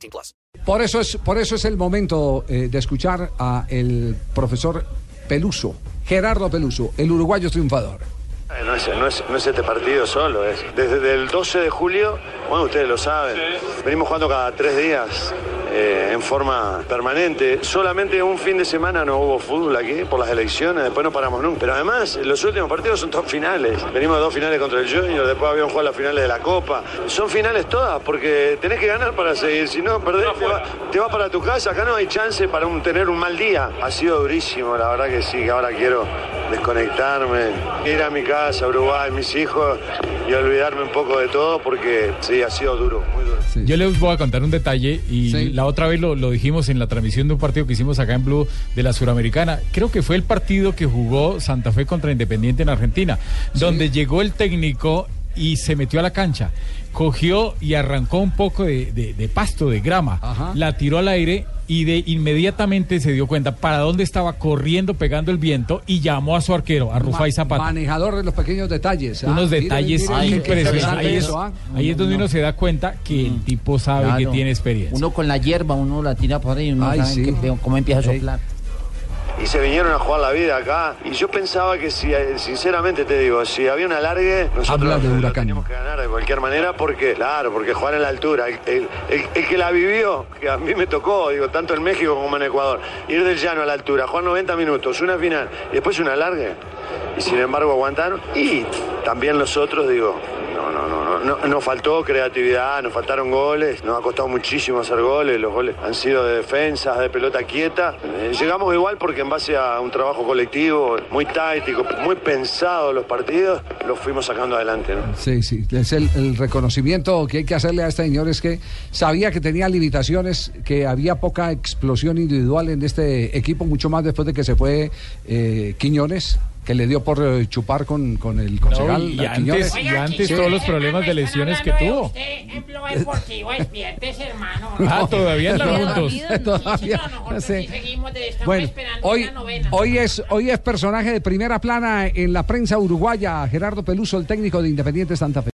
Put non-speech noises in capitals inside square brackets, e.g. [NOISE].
18 plus. Por eso es, por eso es el momento eh, de escuchar a el profesor Peluso, Gerardo Peluso, el uruguayo triunfador. Eh, No es, no, es, no es este partido solo, es desde el 12 de julio, bueno, ustedes lo saben, venimos jugando cada tres días eh, en forma permanente. Solamente un fin de semana no hubo fútbol aquí por las elecciones, después no paramos nunca. Pero además, los últimos partidos son todos finales. Venimos de dos finales contra el Junior, después habíamos jugado las finales de la Copa. Son finales todas, porque tenés que ganar para seguir, si no, perdés, te va, te va para tu casa. Acá no hay chance para un- tener un mal día. Ha sido durísimo, la verdad que sí, que ahora quiero desconectarme, ir a mi casa, a Uruguay, mis hijos y olvidarme un poco de todo porque sí, ha sido duro, muy duro. Yo les voy a contar un detalle y Sí. la otra vez lo, lo dijimos en la transmisión de un partido que hicimos acá en Blue de la Suramericana. Creo que fue el partido que jugó Santa Fe contra Independiente en Argentina, donde llegó el técnico y se metió a la cancha, cogió y arrancó un poco de, de- de pasto, de grama, Ajá. la tiró al aire y de inmediatamente se dio cuenta para dónde estaba corriendo, pegando el viento y llamó a su arquero, a Rufai Zapata. Manejador de los pequeños detalles. ¿ah? unos detalles mire, impresionantes. interesante Ahí es, eso, ¿ah? ahí es donde uno se da cuenta que el tipo sabe que tiene experiencia. Uno con la hierba, uno la tira por ahí y uno Ay, sabe sí. que- cómo empieza a Ey. soplar. Y se vinieron a jugar la vida acá. Y yo pensaba que si, eh, sinceramente te digo, si había un alargue, nosotros lo Huracán. teníamos que ganar de cualquier manera porque, claro, porque jugar en la altura. El, el- el- el que la vivió, que a mí me tocó, digo, tanto en México como en Ecuador, ir del llano a la altura, jugar 90 minutos, una final y después un alargue. Y sin embargo aguantaron. Y también los otros, digo, no, no, no, no, faltó creatividad, nos faltaron goles, nos ha costado muchísimo hacer goles, los goles han sido de defensas, de pelota quieta. Eh, llegamos igual porque en base a un trabajo colectivo muy táctico, muy pensado los partidos, los fuimos sacando adelante. ¿no? Sí, sí, es el, el reconocimiento que hay que hacerle a este señor es que sabía que tenía limitaciones, que había poca explosión individual en este equipo, mucho más después de que se fue eh, Quiñones, que le dio por eh, chupar con, con el No, concejal y, a Quiñones. antes, y antes todos los problemas de lesiones que tuvo. Usted Deportivo, despiértese, hermano. Ah, todavía andan juntos. [LAUGHS] Todavía, Sí, no, nosotros sí. sí seguimos, de- estamos Bueno, hoy, hoy, es, hoy es personaje de primera plana en la prensa uruguaya, Gerardo Peluso, el técnico de Independiente Santa Fe.